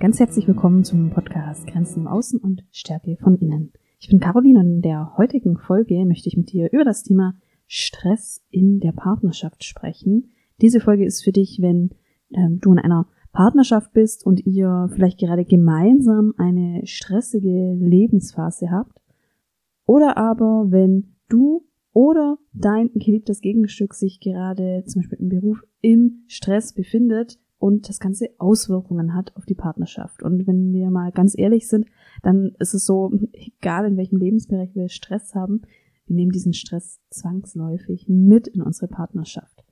Ganz herzlich willkommen zum Podcast Grenzen im Außen und Stärke von innen. Ich bin Caroline und in der heutigen Folge möchte ich mit dir über das Thema Stress in der Partnerschaft sprechen. Diese Folge ist für dich, wenn ähm, du in einer Partnerschaft bist und ihr vielleicht gerade gemeinsam eine stressige Lebensphase habt oder aber wenn du oder dein geliebtes Gegenstück sich gerade zum Beispiel im Beruf im Stress befindet und das Ganze Auswirkungen hat auf die Partnerschaft. Und wenn wir mal ganz ehrlich sind, dann ist es so, egal in welchem Lebensbereich wir Stress haben, wir nehmen diesen Stress zwangsläufig mit in unsere Partnerschaft.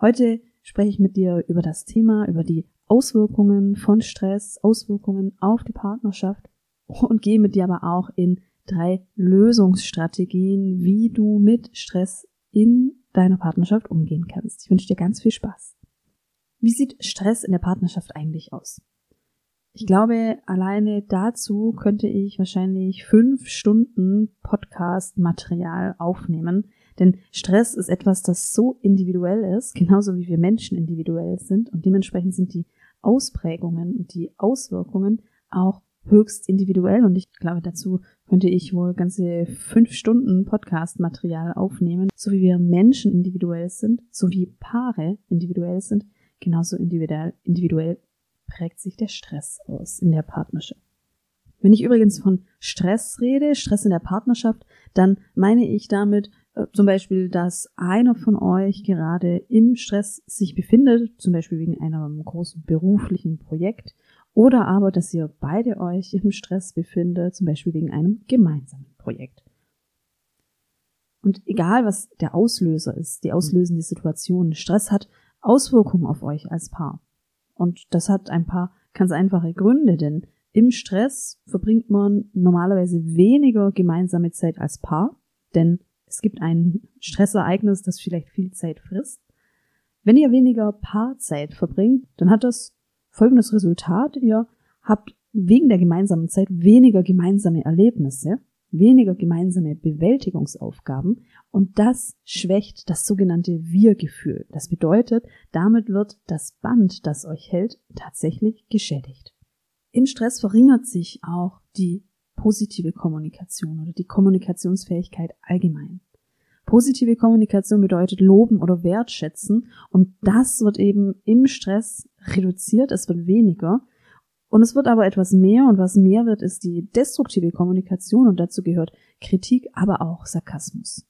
Heute spreche ich mit dir über das Thema, über die Auswirkungen von Stress, Auswirkungen auf die Partnerschaft und gehe mit dir aber auch in drei Lösungsstrategien, wie du mit Stress in deiner Partnerschaft umgehen kannst. Ich wünsche dir ganz viel Spaß. Wie sieht Stress in der Partnerschaft eigentlich aus? Ich glaube, alleine dazu könnte ich wahrscheinlich fünf Stunden Podcast-Material aufnehmen. Denn Stress ist etwas, das so individuell ist, genauso wie wir Menschen individuell sind. Und dementsprechend sind die Ausprägungen und die Auswirkungen auch höchst individuell. Und ich glaube, dazu könnte ich wohl ganze fünf Stunden Podcast-Material aufnehmen. So wie wir Menschen individuell sind, so wie Paare individuell sind, Genauso individuell, individuell prägt sich der Stress aus in der Partnerschaft. Wenn ich übrigens von Stress rede, Stress in der Partnerschaft, dann meine ich damit äh, zum Beispiel, dass einer von euch gerade im Stress sich befindet, zum Beispiel wegen einem großen beruflichen Projekt, oder aber, dass ihr beide euch im Stress befindet, zum Beispiel wegen einem gemeinsamen Projekt. Und egal, was der Auslöser ist, die auslösende Situation, Stress hat Auswirkungen auf euch als Paar. Und das hat ein paar ganz einfache Gründe, denn im Stress verbringt man normalerweise weniger gemeinsame Zeit als Paar, denn es gibt ein Stressereignis, das vielleicht viel Zeit frisst. Wenn ihr weniger Paarzeit verbringt, dann hat das folgendes Resultat. Ihr habt wegen der gemeinsamen Zeit weniger gemeinsame Erlebnisse weniger gemeinsame Bewältigungsaufgaben und das schwächt das sogenannte Wir-Gefühl. Das bedeutet, damit wird das Band, das euch hält, tatsächlich geschädigt. Im Stress verringert sich auch die positive Kommunikation oder die Kommunikationsfähigkeit allgemein. Positive Kommunikation bedeutet loben oder wertschätzen und das wird eben im Stress reduziert, es wird weniger und es wird aber etwas mehr und was mehr wird, ist die destruktive Kommunikation und dazu gehört Kritik, aber auch Sarkasmus.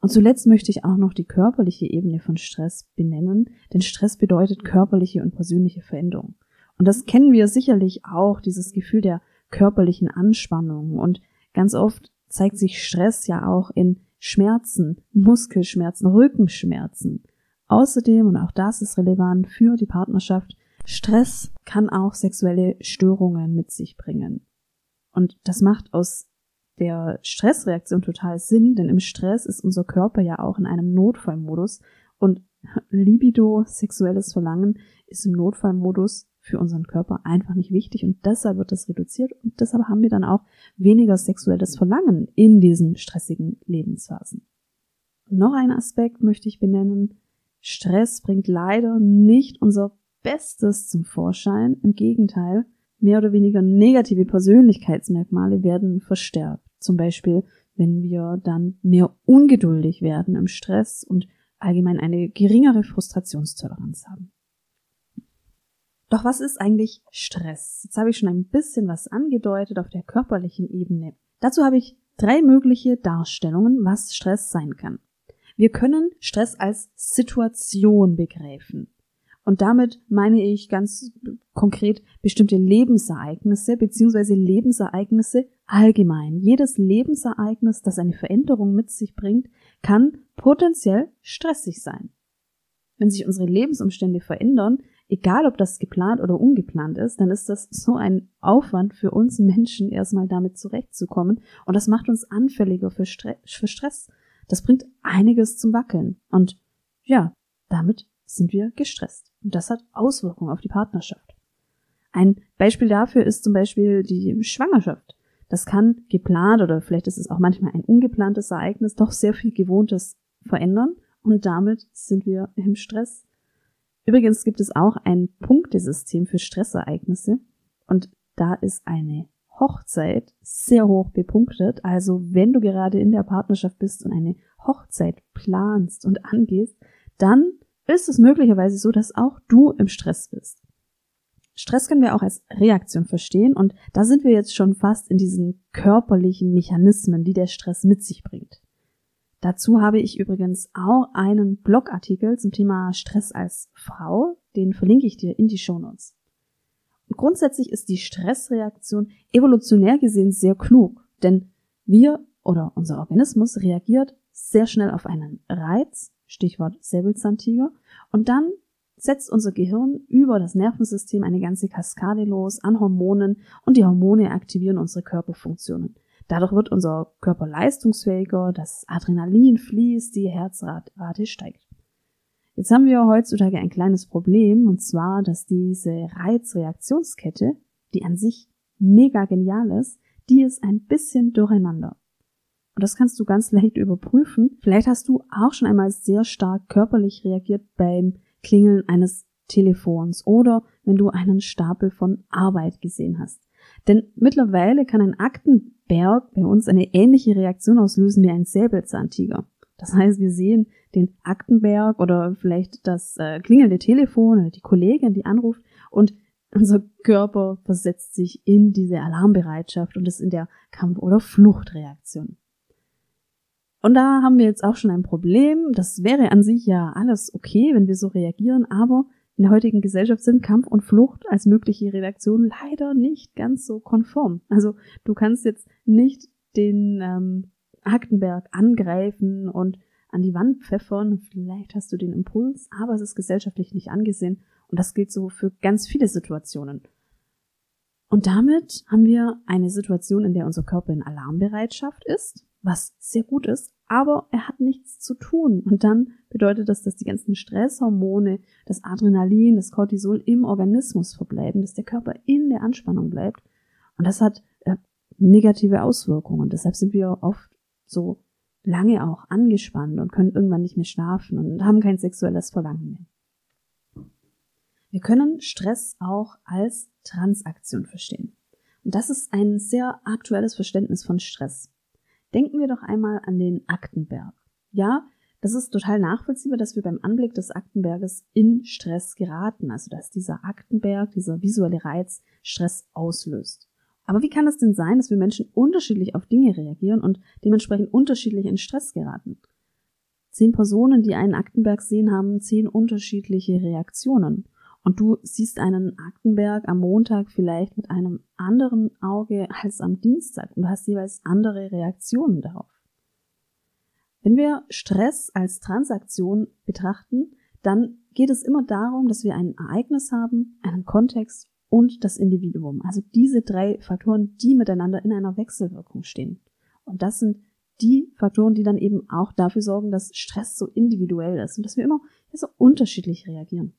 Und zuletzt möchte ich auch noch die körperliche Ebene von Stress benennen, denn Stress bedeutet körperliche und persönliche Veränderung. Und das kennen wir sicherlich auch, dieses Gefühl der körperlichen Anspannung. Und ganz oft zeigt sich Stress ja auch in Schmerzen, Muskelschmerzen, Rückenschmerzen. Außerdem, und auch das ist relevant für die Partnerschaft, Stress kann auch sexuelle Störungen mit sich bringen. Und das macht aus der Stressreaktion total Sinn, denn im Stress ist unser Körper ja auch in einem Notfallmodus und Libido, sexuelles Verlangen, ist im Notfallmodus für unseren Körper einfach nicht wichtig und deshalb wird das reduziert und deshalb haben wir dann auch weniger sexuelles Verlangen in diesen stressigen Lebensphasen. noch ein Aspekt möchte ich benennen. Stress bringt leider nicht unser Bestes zum Vorschein. Im Gegenteil, mehr oder weniger negative Persönlichkeitsmerkmale werden verstärkt. Zum Beispiel, wenn wir dann mehr ungeduldig werden im Stress und allgemein eine geringere Frustrationstoleranz haben. Doch was ist eigentlich Stress? Jetzt habe ich schon ein bisschen was angedeutet auf der körperlichen Ebene. Dazu habe ich drei mögliche Darstellungen, was Stress sein kann. Wir können Stress als Situation begreifen. Und damit meine ich ganz konkret bestimmte Lebensereignisse beziehungsweise Lebensereignisse allgemein. Jedes Lebensereignis, das eine Veränderung mit sich bringt, kann potenziell stressig sein. Wenn sich unsere Lebensumstände verändern, egal ob das geplant oder ungeplant ist, dann ist das so ein Aufwand für uns Menschen, erstmal damit zurechtzukommen. Und das macht uns anfälliger für, Stress. Das bringt einiges zum Wackeln. Und ja, damit sind wir gestresst. Und das hat Auswirkungen auf die Partnerschaft. Ein Beispiel dafür ist zum Beispiel die Schwangerschaft. Das kann geplant oder vielleicht ist es auch manchmal ein ungeplantes Ereignis doch sehr viel Gewohntes verändern und damit sind wir im Stress. Übrigens gibt es auch ein Punktesystem für Stressereignisse und da ist eine Hochzeit sehr hoch bepunktet. Also wenn du gerade in der Partnerschaft bist und eine Hochzeit planst und angehst, dann ist es möglicherweise so, dass auch du im Stress bist. Stress können wir auch als Reaktion verstehen und da sind wir jetzt schon fast in diesen körperlichen Mechanismen, die der Stress mit sich bringt. Dazu habe ich übrigens auch einen Blogartikel zum Thema Stress als Frau, den verlinke ich dir in die Shownotes. Und grundsätzlich ist die Stressreaktion evolutionär gesehen sehr klug, denn wir oder unser Organismus reagiert sehr schnell auf einen Reiz, Stichwort Säbelzahntiger, und dann setzt unser Gehirn über das Nervensystem eine ganze Kaskade los an Hormonen und die Hormone aktivieren unsere Körperfunktionen. Dadurch wird unser Körper leistungsfähiger, das Adrenalin fließt, die Herzrate steigt. Jetzt haben wir heutzutage ein kleines Problem, und zwar, dass diese Reizreaktionskette, die an sich mega genial ist, die ist ein bisschen durcheinander. Und das kannst du ganz leicht überprüfen. Vielleicht hast du auch schon einmal sehr stark körperlich reagiert beim Klingeln eines Telefons oder wenn du einen Stapel von Arbeit gesehen hast. Denn mittlerweile kann ein Aktenberg bei uns eine ähnliche Reaktion auslösen wie ein Säbelzahntiger. Das heißt, wir sehen den Aktenberg oder vielleicht das äh, klingelnde Telefon oder die Kollegin, die anruft und unser Körper versetzt sich in diese Alarmbereitschaft und ist in der Kampf- oder Fluchtreaktion. Und da haben wir jetzt auch schon ein Problem. Das wäre an sich ja alles okay, wenn wir so reagieren, aber in der heutigen Gesellschaft sind Kampf und Flucht als mögliche Reaktion leider nicht ganz so konform. Also du kannst jetzt nicht den ähm, Aktenberg angreifen und an die Wand pfeffern. Vielleicht hast du den Impuls, aber es ist gesellschaftlich nicht angesehen. Und das gilt so für ganz viele Situationen. Und damit haben wir eine Situation, in der unser Körper in Alarmbereitschaft ist was sehr gut ist, aber er hat nichts zu tun. Und dann bedeutet das, dass die ganzen Stresshormone, das Adrenalin, das Cortisol im Organismus verbleiben, dass der Körper in der Anspannung bleibt. Und das hat äh, negative Auswirkungen. Deshalb sind wir oft so lange auch angespannt und können irgendwann nicht mehr schlafen und haben kein sexuelles Verlangen mehr. Wir können Stress auch als Transaktion verstehen. Und das ist ein sehr aktuelles Verständnis von Stress. Denken wir doch einmal an den Aktenberg. Ja, das ist total nachvollziehbar, dass wir beim Anblick des Aktenberges in Stress geraten, also dass dieser Aktenberg, dieser visuelle Reiz Stress auslöst. Aber wie kann es denn sein, dass wir Menschen unterschiedlich auf Dinge reagieren und dementsprechend unterschiedlich in Stress geraten? Zehn Personen, die einen Aktenberg sehen, haben zehn unterschiedliche Reaktionen. Und du siehst einen Aktenberg am Montag vielleicht mit einem anderen Auge als am Dienstag und du hast jeweils andere Reaktionen darauf. Wenn wir Stress als Transaktion betrachten, dann geht es immer darum, dass wir ein Ereignis haben, einen Kontext und das Individuum. Also diese drei Faktoren, die miteinander in einer Wechselwirkung stehen. Und das sind die Faktoren, die dann eben auch dafür sorgen, dass Stress so individuell ist und dass wir immer so unterschiedlich reagieren.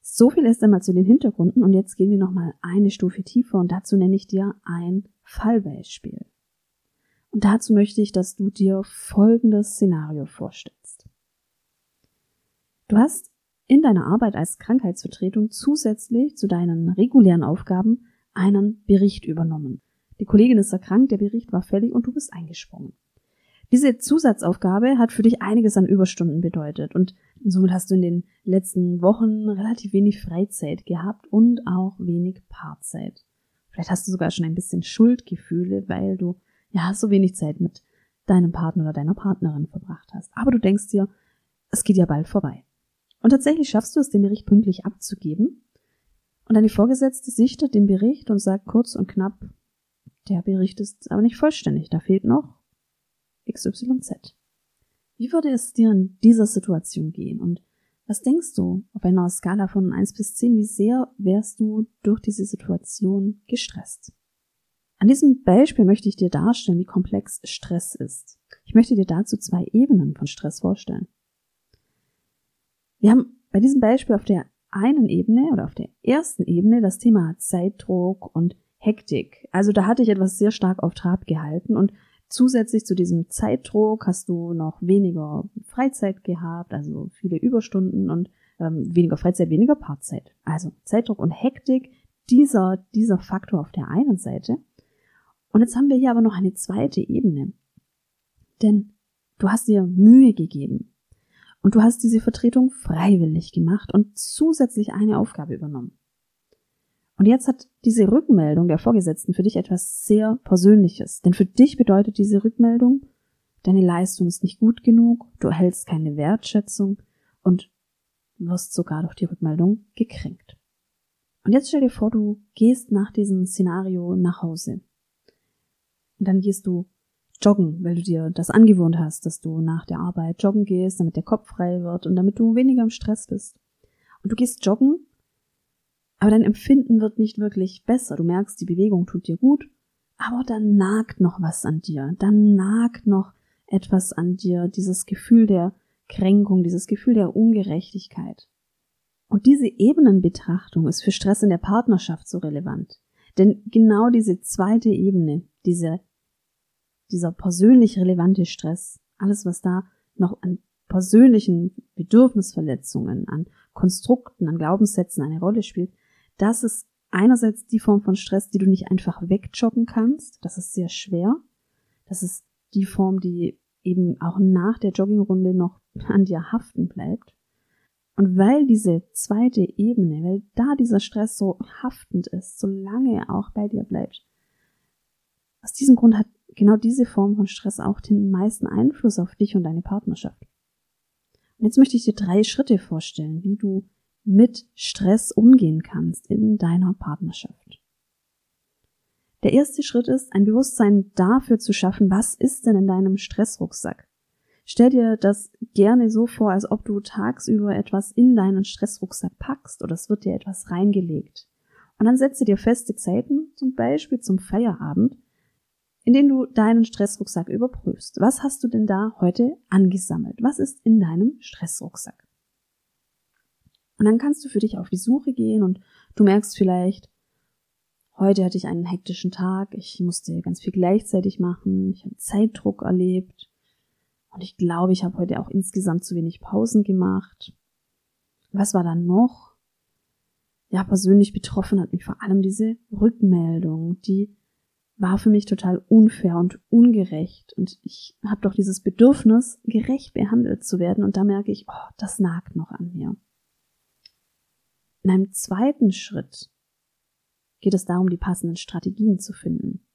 So viel erst einmal zu den Hintergründen und jetzt gehen wir nochmal eine Stufe tiefer und dazu nenne ich dir ein Fallbeispiel. Und dazu möchte ich, dass du dir folgendes Szenario vorstellst. Du hast in deiner Arbeit als Krankheitsvertretung zusätzlich zu deinen regulären Aufgaben einen Bericht übernommen. Die Kollegin ist erkrankt, der Bericht war fällig und du bist eingesprungen. Diese Zusatzaufgabe hat für dich einiges an Überstunden bedeutet und somit hast du in den letzten Wochen relativ wenig Freizeit gehabt und auch wenig Paarzeit. Vielleicht hast du sogar schon ein bisschen Schuldgefühle, weil du ja so wenig Zeit mit deinem Partner oder deiner Partnerin verbracht hast. Aber du denkst dir, es geht ja bald vorbei. Und tatsächlich schaffst du es, den Bericht pünktlich abzugeben. Und deine Vorgesetzte sichtet den Bericht und sagt kurz und knapp, der Bericht ist aber nicht vollständig, da fehlt noch XYZ. Wie würde es dir in dieser Situation gehen? Und was denkst du auf einer Skala von 1 bis 10, wie sehr wärst du durch diese Situation gestresst? An diesem Beispiel möchte ich dir darstellen, wie komplex Stress ist. Ich möchte dir dazu zwei Ebenen von Stress vorstellen. Wir haben bei diesem Beispiel auf der einen Ebene oder auf der ersten Ebene das Thema Zeitdruck und Hektik. Also da hatte ich etwas sehr stark auf Trab gehalten und Zusätzlich zu diesem Zeitdruck hast du noch weniger Freizeit gehabt, also viele Überstunden und ähm, weniger Freizeit, weniger Paarzeit. Also Zeitdruck und Hektik, dieser, dieser Faktor auf der einen Seite. Und jetzt haben wir hier aber noch eine zweite Ebene. Denn du hast dir Mühe gegeben. Und du hast diese Vertretung freiwillig gemacht und zusätzlich eine Aufgabe übernommen. Und jetzt hat diese Rückmeldung der Vorgesetzten für dich etwas sehr Persönliches. Denn für dich bedeutet diese Rückmeldung, deine Leistung ist nicht gut genug, du erhältst keine Wertschätzung und wirst sogar durch die Rückmeldung gekränkt. Und jetzt stell dir vor, du gehst nach diesem Szenario nach Hause. Und dann gehst du joggen, weil du dir das angewohnt hast, dass du nach der Arbeit joggen gehst, damit der Kopf frei wird und damit du weniger im Stress bist. Und du gehst joggen, aber dein Empfinden wird nicht wirklich besser. Du merkst, die Bewegung tut dir gut, aber dann nagt noch was an dir. Dann nagt noch etwas an dir, dieses Gefühl der Kränkung, dieses Gefühl der Ungerechtigkeit. Und diese Ebenenbetrachtung ist für Stress in der Partnerschaft so relevant. Denn genau diese zweite Ebene, diese dieser persönlich relevante Stress, alles was da noch an persönlichen Bedürfnisverletzungen, an Konstrukten, an Glaubenssätzen eine Rolle spielt, das ist einerseits die Form von Stress, die du nicht einfach wegjoggen kannst, das ist sehr schwer. Das ist die Form, die eben auch nach der Joggingrunde noch an dir haften bleibt. Und weil diese zweite Ebene, weil da dieser Stress so haftend ist, so lange er auch bei dir bleibt, aus diesem Grund hat genau diese Form von Stress auch den meisten Einfluss auf dich und deine Partnerschaft. Und jetzt möchte ich dir drei Schritte vorstellen, wie du mit Stress umgehen kannst in deiner Partnerschaft. Der erste Schritt ist, ein Bewusstsein dafür zu schaffen, was ist denn in deinem Stressrucksack? Stell dir das gerne so vor, als ob du tagsüber etwas in deinen Stressrucksack packst oder es wird dir etwas reingelegt. Und dann setze dir feste Zeiten, zum Beispiel zum Feierabend, in denen du deinen Stressrucksack überprüfst. Was hast du denn da heute angesammelt? Was ist in deinem Stressrucksack? Und dann kannst du für dich auf die Suche gehen und du merkst vielleicht, heute hatte ich einen hektischen Tag, ich musste ganz viel gleichzeitig machen, ich habe Zeitdruck erlebt und ich glaube, ich habe heute auch insgesamt zu wenig Pausen gemacht. Was war dann noch? Ja, persönlich betroffen hat mich vor allem diese Rückmeldung, die war für mich total unfair und ungerecht. Und ich habe doch dieses Bedürfnis, gerecht behandelt zu werden. Und da merke ich, oh, das nagt noch an mir. In einem zweiten Schritt geht es darum, die passenden Strategien zu finden.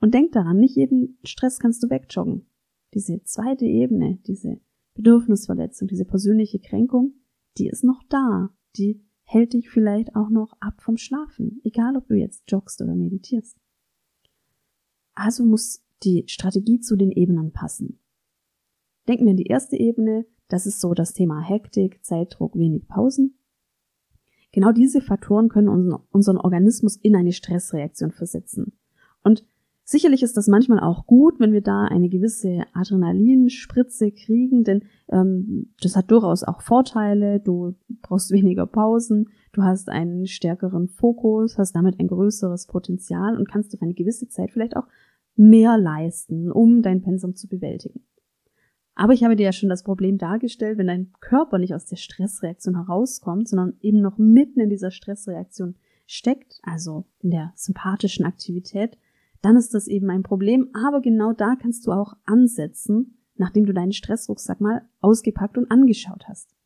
Und denk daran, nicht jeden Stress kannst du wegjoggen. Diese zweite Ebene, diese Bedürfnisverletzung, diese persönliche Kränkung, die ist noch da. Die hält dich vielleicht auch noch ab vom Schlafen, egal ob du jetzt joggst oder meditierst. Also muss die Strategie zu den Ebenen passen. Denken wir an die erste Ebene, das ist so das Thema Hektik, Zeitdruck, wenig Pausen. Genau diese Faktoren können unseren Organismus in eine Stressreaktion versetzen. Und sicherlich ist das manchmal auch gut, wenn wir da eine gewisse Adrenalinspritze kriegen, denn ähm, das hat durchaus auch Vorteile. Du brauchst weniger Pausen, du hast einen stärkeren Fokus, hast damit ein größeres Potenzial und kannst auf eine gewisse Zeit vielleicht auch mehr leisten, um dein Pensum zu bewältigen. Aber ich habe dir ja schon das Problem dargestellt, wenn dein Körper nicht aus der Stressreaktion herauskommt, sondern eben noch mitten in dieser Stressreaktion steckt, also in der sympathischen Aktivität, dann ist das eben ein Problem. Aber genau da kannst du auch ansetzen, nachdem du deinen Stressrucksack mal ausgepackt und angeschaut hast.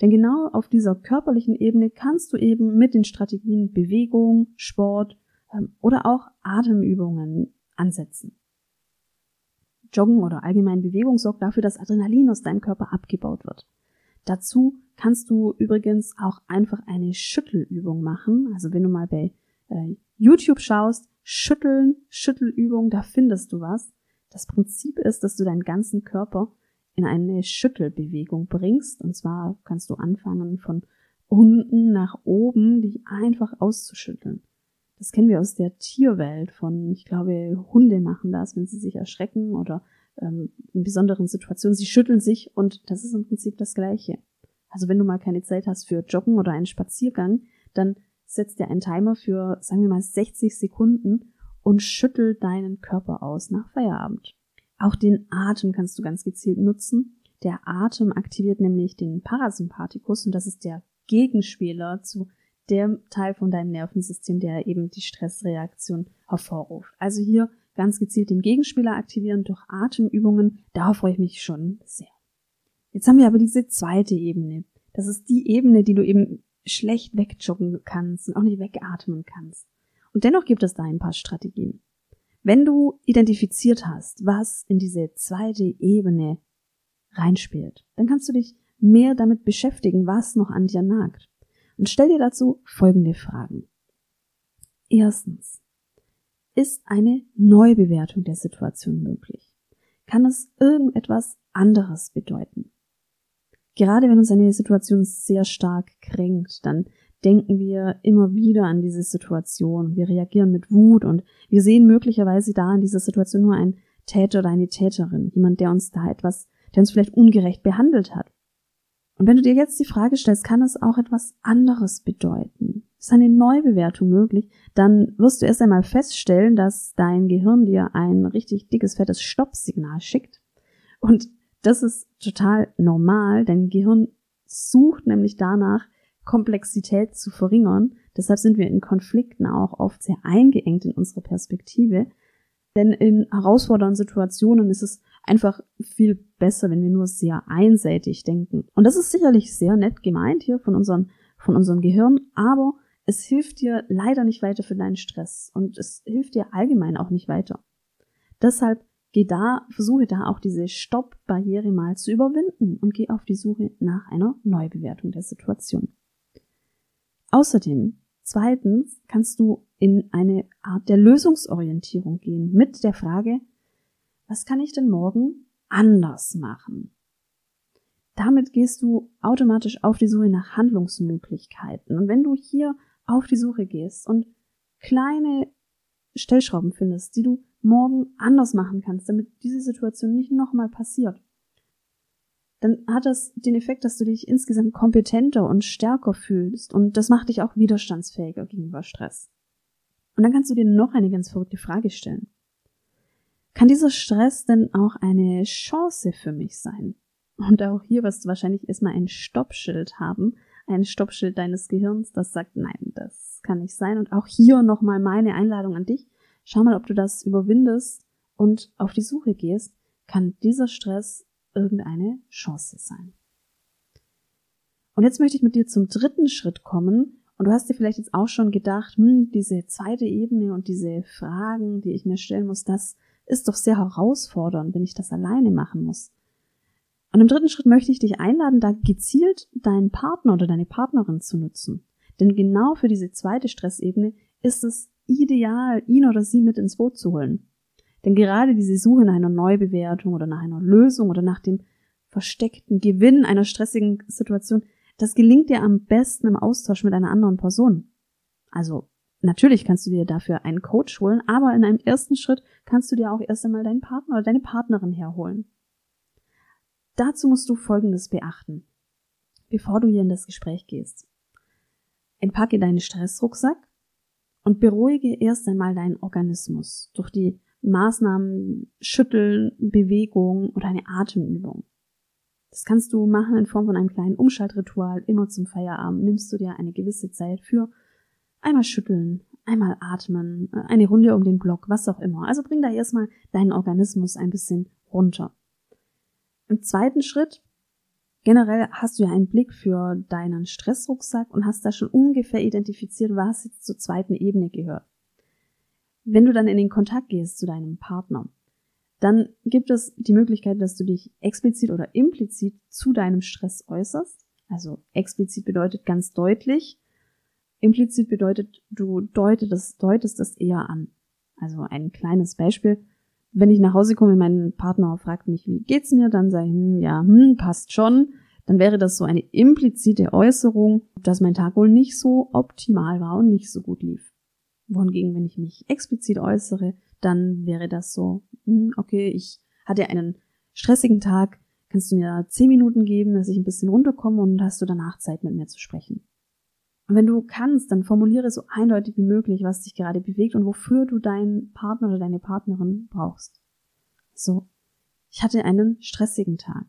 Denn genau auf dieser körperlichen Ebene kannst du eben mit den Strategien Bewegung, Sport ähm, oder auch Atemübungen ansetzen. Joggen oder allgemein Bewegung sorgt dafür, dass Adrenalin aus deinem Körper abgebaut wird. Dazu kannst du übrigens auch einfach eine Schüttelübung machen. Also wenn du mal bei äh, YouTube schaust, Schütteln, Schüttelübung, da findest du was. Das Prinzip ist, dass du deinen ganzen Körper in eine Schüttelbewegung bringst. Und zwar kannst du anfangen von unten nach oben, dich einfach auszuschütteln. Das kennen wir aus der Tierwelt von, ich glaube, Hunde machen das, wenn sie sich erschrecken oder ähm, in besonderen Situationen. Sie schütteln sich und das ist im Prinzip das Gleiche. Also wenn du mal keine Zeit hast für Joggen oder einen Spaziergang, dann setz dir einen Timer für, sagen wir mal, 60 Sekunden und schüttel deinen Körper aus nach Feierabend. Auch den Atem kannst du ganz gezielt nutzen, Der Atem aktiviert nämlich den Parasympathikus und das ist der Gegenspieler zu dem Teil von deinem Nervensystem, der eben die Stressreaktion hervorruft. Also hier ganz gezielt den Gegenspieler aktivieren durch Atemübungen. Darauf freue ich mich schon sehr. Jetzt haben wir aber diese zweite Ebene. Das ist die Ebene, die du eben schlecht wegjoggen kannst und auch nicht wegatmen kannst. Und dennoch gibt es da ein paar Strategien. Wenn du identifiziert hast, was in diese zweite Ebene reinspielt, dann kannst du dich mehr damit beschäftigen, was noch an dir nagt. Und stell dir dazu folgende Fragen. Erstens, ist eine Neubewertung der Situation möglich? Kann es irgendetwas anderes bedeuten? Gerade wenn uns eine Situation sehr stark kränkt, dann denken wir immer wieder an diese Situation. Wir reagieren mit Wut und wir sehen möglicherweise da in dieser Situation nur einen Täter oder eine Täterin, jemand, der uns da etwas, der uns vielleicht ungerecht behandelt hat. Und wenn du dir jetzt die Frage stellst, kann es auch etwas anderes bedeuten? Ist eine Neubewertung möglich? Dann wirst du erst einmal feststellen, dass dein Gehirn dir ein richtig dickes, fettes Stoppsignal schickt. Und das ist total normal. Dein Gehirn sucht nämlich danach, Komplexität zu verringern. Deshalb sind wir in Konflikten auch oft sehr eingeengt in unserer Perspektive. Denn in herausfordernden Situationen ist es einfach viel besser, wenn wir nur sehr einseitig denken. Und das ist sicherlich sehr nett gemeint hier von, unseren, von unserem Gehirn, aber es hilft dir leider nicht weiter für deinen Stress und es hilft dir allgemein auch nicht weiter. Deshalb geh da, versuche da auch diese Stopp-Barriere mal zu überwinden und geh auf die Suche nach einer Neubewertung der Situation. Außerdem, zweitens, kannst du in eine Art der Lösungsorientierung gehen mit der Frage, was kann ich denn morgen anders machen? Damit gehst du automatisch auf die Suche nach Handlungsmöglichkeiten. Und wenn du hier auf die Suche gehst und kleine Stellschrauben findest, die du morgen anders machen kannst, damit diese Situation nicht nochmal passiert, dann hat das den Effekt, dass du dich insgesamt kompetenter und stärker fühlst und das macht dich auch widerstandsfähiger gegenüber Stress. Und dann kannst du dir noch eine ganz verrückte Frage stellen. Kann dieser Stress denn auch eine Chance für mich sein? Und auch hier wirst du wahrscheinlich erstmal ein Stoppschild haben, ein Stoppschild deines Gehirns, das sagt, nein, das kann nicht sein. Und auch hier nochmal meine Einladung an dich. Schau mal, ob du das überwindest und auf die Suche gehst. Kann dieser Stress irgendeine Chance sein? Und jetzt möchte ich mit dir zum dritten Schritt kommen. Und du hast dir vielleicht jetzt auch schon gedacht, hm, diese zweite Ebene und diese Fragen, die ich mir stellen muss, das ist doch sehr herausfordernd, wenn ich das alleine machen muss. Und im dritten Schritt möchte ich dich einladen, da gezielt deinen Partner oder deine Partnerin zu nutzen. Denn genau für diese zweite Stressebene ist es ideal, ihn oder sie mit ins Boot zu holen. Denn gerade diese Suche nach einer Neubewertung oder nach einer Lösung oder nach dem versteckten Gewinn einer stressigen Situation, das gelingt dir am besten im Austausch mit einer anderen Person. Also natürlich kannst du dir dafür einen Coach holen, aber in einem ersten Schritt kannst du dir auch erst einmal deinen Partner oder deine Partnerin herholen. Dazu musst du Folgendes beachten, bevor du hier in das Gespräch gehst. Entpacke deinen Stressrucksack und beruhige erst einmal deinen Organismus durch die Maßnahmen Schütteln, Bewegung oder eine Atemübung. Das kannst du machen in Form von einem kleinen Umschaltritual. Immer zum Feierabend nimmst du dir eine gewisse Zeit für einmal schütteln, einmal atmen, eine Runde um den Block, was auch immer. Also bring da erstmal deinen Organismus ein bisschen runter. Im zweiten Schritt, generell hast du ja einen Blick für deinen Stressrucksack und hast da schon ungefähr identifiziert, was jetzt zur zweiten Ebene gehört. Wenn du dann in den Kontakt gehst zu deinem Partner, dann gibt es die Möglichkeit, dass du dich explizit oder implizit zu deinem Stress äußerst. Also explizit bedeutet ganz deutlich, implizit bedeutet, du deutest, deutest das eher an. Also ein kleines Beispiel wenn ich nach Hause komme, mein Partner fragt mich, wie geht's mir, dann sage ich, hm, ja, hm, passt schon. Dann wäre das so eine implizite Äußerung, dass mein Tag wohl nicht so optimal war und nicht so gut lief. Wohingegen, wenn ich mich explizit äußere, dann wäre das so, hm, okay, ich hatte einen stressigen Tag, kannst du mir zehn Minuten geben, dass ich ein bisschen runterkomme und hast du danach Zeit mit mir zu sprechen. Und wenn du kannst, dann formuliere so eindeutig wie möglich, was dich gerade bewegt und wofür du deinen Partner oder deine Partnerin brauchst. So, ich hatte einen stressigen Tag.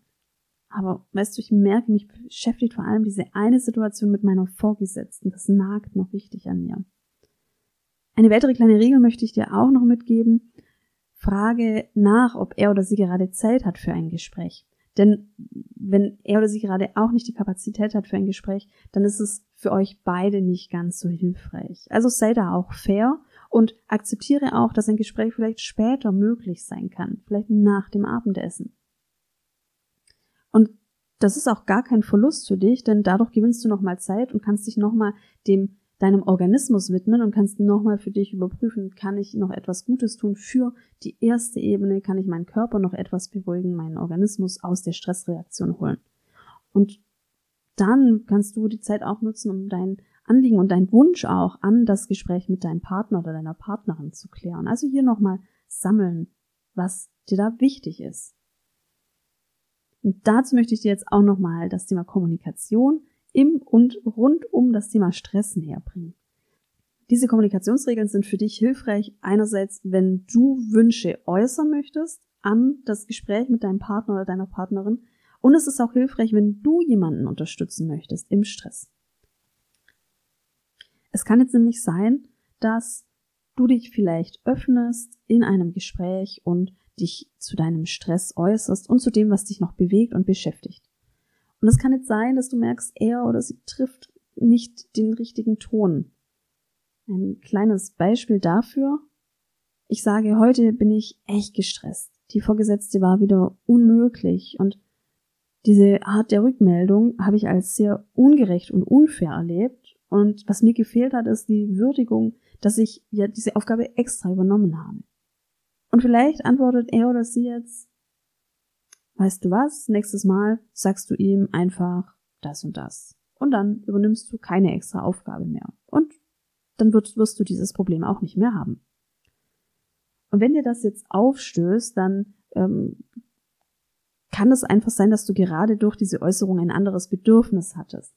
Aber weißt du, ich merke, mich beschäftigt vor allem diese eine Situation mit meiner Vorgesetzten. Das nagt noch richtig an mir. Eine weitere kleine Regel möchte ich dir auch noch mitgeben. Frage nach, ob er oder sie gerade Zeit hat für ein Gespräch. Denn wenn er oder sie gerade auch nicht die Kapazität hat für ein Gespräch, dann ist es für euch beide nicht ganz so hilfreich. Also sei da auch fair und akzeptiere auch, dass ein Gespräch vielleicht später möglich sein kann, vielleicht nach dem Abendessen. Und das ist auch gar kein Verlust für dich, denn dadurch gewinnst du nochmal Zeit und kannst dich nochmal dem deinem Organismus widmen und kannst nochmal für dich überprüfen, kann ich noch etwas Gutes tun für die erste Ebene, kann ich meinen Körper noch etwas beruhigen, meinen Organismus aus der Stressreaktion holen. Und dann kannst du die Zeit auch nutzen, um dein Anliegen und deinen Wunsch auch an das Gespräch mit deinem Partner oder deiner Partnerin zu klären. Also hier nochmal sammeln, was dir da wichtig ist. Und dazu möchte ich dir jetzt auch nochmal das Thema Kommunikation im und rund um das Thema Stress näher bringen. Diese Kommunikationsregeln sind für dich hilfreich einerseits, wenn du Wünsche äußern möchtest an das Gespräch mit deinem Partner oder deiner Partnerin und es ist auch hilfreich, wenn du jemanden unterstützen möchtest im Stress. Es kann jetzt nämlich sein, dass du dich vielleicht öffnest in einem Gespräch und dich zu deinem Stress äußerst und zu dem, was dich noch bewegt und beschäftigt. Und es kann jetzt sein, dass du merkst, er oder sie trifft nicht den richtigen Ton. Ein kleines Beispiel dafür. Ich sage, heute bin ich echt gestresst. Die Vorgesetzte war wieder unmöglich und diese Art der Rückmeldung habe ich als sehr ungerecht und unfair erlebt. Und was mir gefehlt hat, ist die Würdigung, dass ich ja diese Aufgabe extra übernommen habe. Und vielleicht antwortet er oder sie jetzt, weißt du was, nächstes Mal sagst du ihm einfach das und das. Und dann übernimmst du keine extra Aufgabe mehr. Und dann wirst, wirst du dieses Problem auch nicht mehr haben. Und wenn dir das jetzt aufstößt, dann ähm, kann es einfach sein, dass du gerade durch diese Äußerung ein anderes Bedürfnis hattest.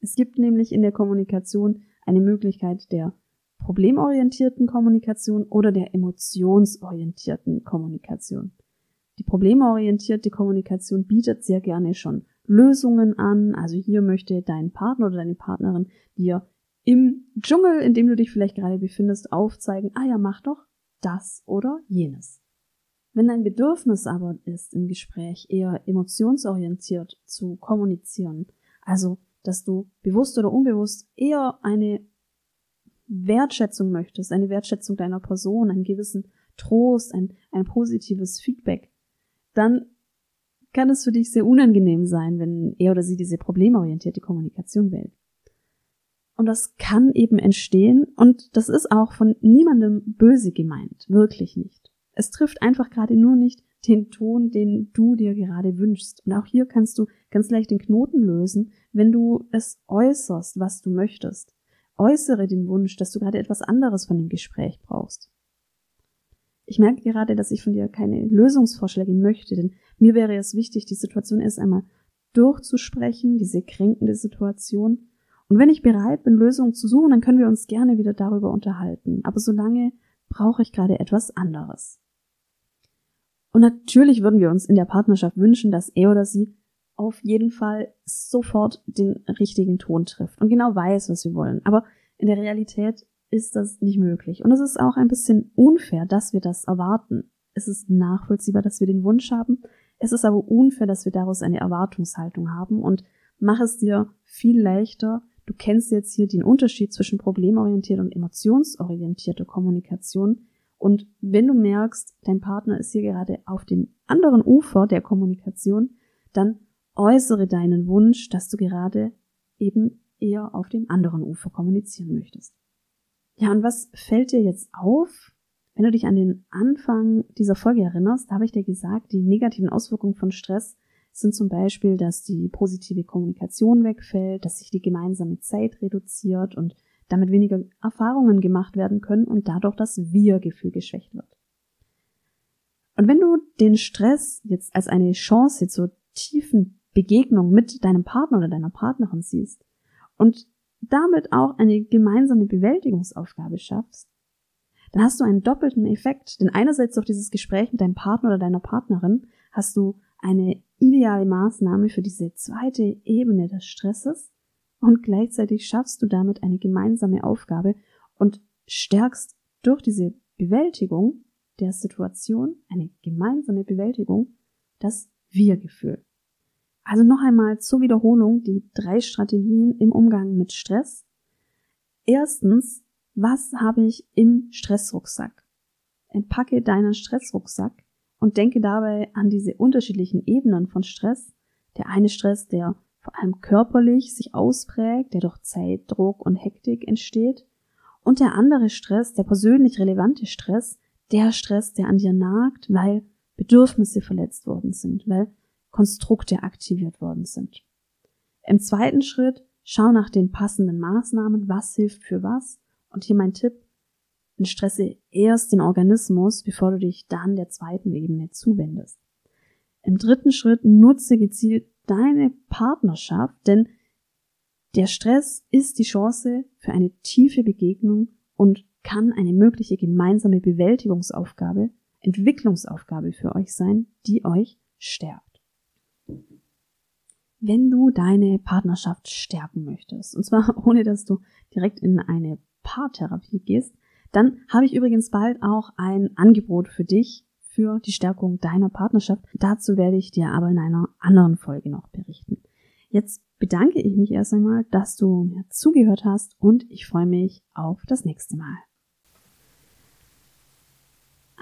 Es gibt nämlich in der Kommunikation eine Möglichkeit der problemorientierten Kommunikation oder der emotionsorientierten Kommunikation. Die problemorientierte Kommunikation bietet sehr gerne schon Lösungen an. Also hier möchte dein Partner oder deine Partnerin dir im Dschungel, in dem du dich vielleicht gerade befindest, aufzeigen, ah ja, mach doch das oder jenes. Wenn dein Bedürfnis aber ist, im Gespräch eher emotionsorientiert zu kommunizieren, also dass du bewusst oder unbewusst eher eine Wertschätzung möchtest, eine Wertschätzung deiner Person, einen gewissen Trost, ein, ein positives Feedback, dann kann es für dich sehr unangenehm sein, wenn er oder sie diese problemorientierte Kommunikation wählt. Und das kann eben entstehen und das ist auch von niemandem böse gemeint, wirklich nicht. Es trifft einfach gerade nur nicht den Ton, den du dir gerade wünschst. Und auch hier kannst du ganz leicht den Knoten lösen, wenn du es äußerst, was du möchtest. Äußere den Wunsch, dass du gerade etwas anderes von dem Gespräch brauchst. Ich merke gerade, dass ich von dir keine Lösungsvorschläge möchte, denn mir wäre es wichtig, die Situation erst einmal durchzusprechen, diese kränkende Situation. Und wenn ich bereit bin, Lösungen zu suchen, dann können wir uns gerne wieder darüber unterhalten. Aber solange brauche ich gerade etwas anderes. Und natürlich würden wir uns in der Partnerschaft wünschen, dass er oder sie auf jeden Fall sofort den richtigen Ton trifft und genau weiß, was wir wollen. Aber in der Realität ist das nicht möglich. Und es ist auch ein bisschen unfair, dass wir das erwarten. Es ist nachvollziehbar, dass wir den Wunsch haben. Es ist aber unfair, dass wir daraus eine Erwartungshaltung haben und mach es dir viel leichter. Du kennst jetzt hier den Unterschied zwischen problemorientierter und emotionsorientierter Kommunikation. Und wenn du merkst, dein Partner ist hier gerade auf dem anderen Ufer der Kommunikation, dann äußere deinen Wunsch, dass du gerade eben eher auf dem anderen Ufer kommunizieren möchtest. Ja, und was fällt dir jetzt auf? Wenn du dich an den Anfang dieser Folge erinnerst, da habe ich dir gesagt, die negativen Auswirkungen von Stress sind zum Beispiel, dass die positive Kommunikation wegfällt, dass sich die gemeinsame Zeit reduziert und damit weniger Erfahrungen gemacht werden können und dadurch das Wir-Gefühl geschwächt wird. Und wenn du den Stress jetzt als eine Chance zur tiefen Begegnung mit deinem Partner oder deiner Partnerin siehst und damit auch eine gemeinsame Bewältigungsaufgabe schaffst, dann hast du einen doppelten Effekt. Denn einerseits durch dieses Gespräch mit deinem Partner oder deiner Partnerin hast du eine ideale Maßnahme für diese zweite Ebene des Stresses und gleichzeitig schaffst du damit eine gemeinsame Aufgabe und stärkst durch diese Bewältigung der Situation, eine gemeinsame Bewältigung, das Wir-Gefühl. Also noch einmal zur Wiederholung die drei Strategien im Umgang mit Stress. Erstens, was habe ich im Stressrucksack? Entpacke deinen Stressrucksack und denke dabei an diese unterschiedlichen Ebenen von Stress. Der eine Stress, der vor allem körperlich sich ausprägt, der durch Zeitdruck und Hektik entsteht. Und der andere Stress, der persönlich relevante Stress, der Stress, der an dir nagt, weil Bedürfnisse verletzt worden sind, weil Konstrukte aktiviert worden sind. Im zweiten Schritt schau nach den passenden Maßnahmen, was hilft für was. Und hier mein Tipp, stresse erst den Organismus, bevor du dich dann der zweiten Ebene zuwendest. Im dritten Schritt nutze gezielt deine Partnerschaft, denn der Stress ist die Chance für eine tiefe Begegnung und kann eine mögliche gemeinsame Bewältigungsaufgabe, Entwicklungsaufgabe für euch sein, die euch stärkt. Wenn du deine Partnerschaft stärken möchtest, und zwar ohne dass du direkt in eine Paartherapie gehst, dann habe ich übrigens bald auch ein Angebot für dich für die Stärkung deiner Partnerschaft. Dazu werde ich dir aber in einer anderen Folge noch berichten. Jetzt bedanke ich mich erst einmal, dass du mir zugehört hast und ich freue mich auf das nächste Mal.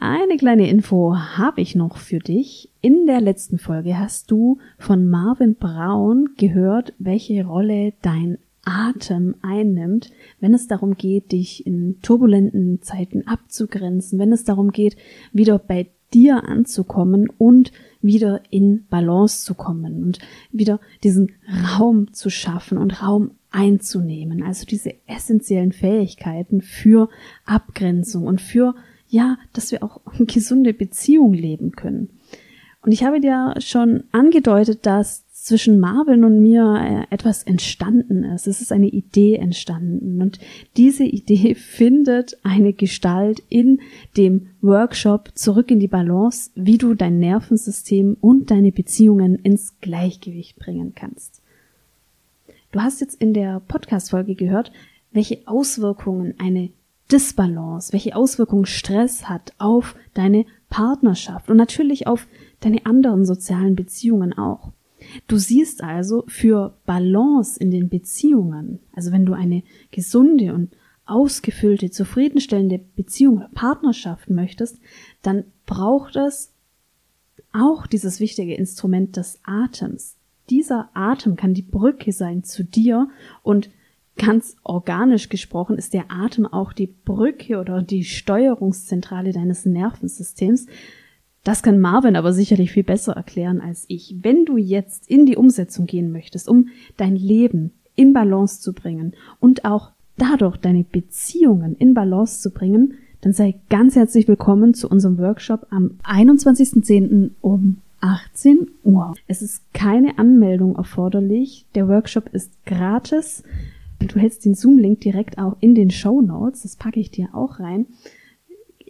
Eine kleine Info habe ich noch für dich. In der letzten Folge hast du von Marvin Braun gehört, welche Rolle dein Atem einnimmt, wenn es darum geht, dich in turbulenten Zeiten abzugrenzen, wenn es darum geht, wieder bei dir anzukommen und wieder in Balance zu kommen und wieder diesen Raum zu schaffen und Raum einzunehmen. Also diese essentiellen Fähigkeiten für Abgrenzung und für, ja, dass wir auch gesunde Beziehungen leben können. Und ich habe dir schon angedeutet, dass zwischen Marvin und mir äh, etwas entstanden ist. Es ist eine Idee entstanden und diese Idee findet eine Gestalt in dem Workshop zurück in die Balance, wie du dein Nervensystem und deine Beziehungen ins Gleichgewicht bringen kannst. Du hast jetzt in der Podcast-Folge gehört, welche Auswirkungen eine Disbalance, welche Auswirkungen Stress hat auf deine Partnerschaft und natürlich auf deine anderen sozialen Beziehungen auch. Du siehst also für Balance in den Beziehungen, also wenn du eine gesunde und ausgefüllte, zufriedenstellende Beziehung oder Partnerschaft möchtest, dann braucht es auch dieses wichtige Instrument des Atems. Dieser Atem kann die Brücke sein zu dir und ganz organisch gesprochen ist der Atem auch die Brücke oder die Steuerungszentrale deines Nervensystems, das kann Marvin aber sicherlich viel besser erklären als ich. Wenn du jetzt in die Umsetzung gehen möchtest, um dein Leben in Balance zu bringen und auch dadurch deine Beziehungen in Balance zu bringen, dann sei ganz herzlich willkommen zu unserem Workshop am 21.10. um 18 Uhr. Es ist keine Anmeldung erforderlich. Der Workshop ist gratis. Du hältst den Zoom-Link direkt auch in den Show Notes. Das packe ich dir auch rein.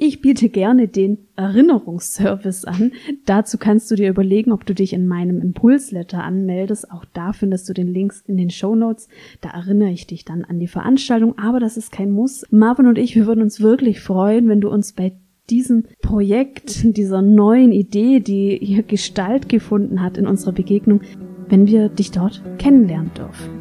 Ich biete gerne den Erinnerungsservice an. Dazu kannst du dir überlegen, ob du dich in meinem Impulsletter anmeldest. Auch da findest du den Links in den Show Notes. Da erinnere ich dich dann an die Veranstaltung. Aber das ist kein Muss. Marvin und ich, wir würden uns wirklich freuen, wenn du uns bei diesem Projekt, dieser neuen Idee, die hier Gestalt gefunden hat in unserer Begegnung, wenn wir dich dort kennenlernen dürfen.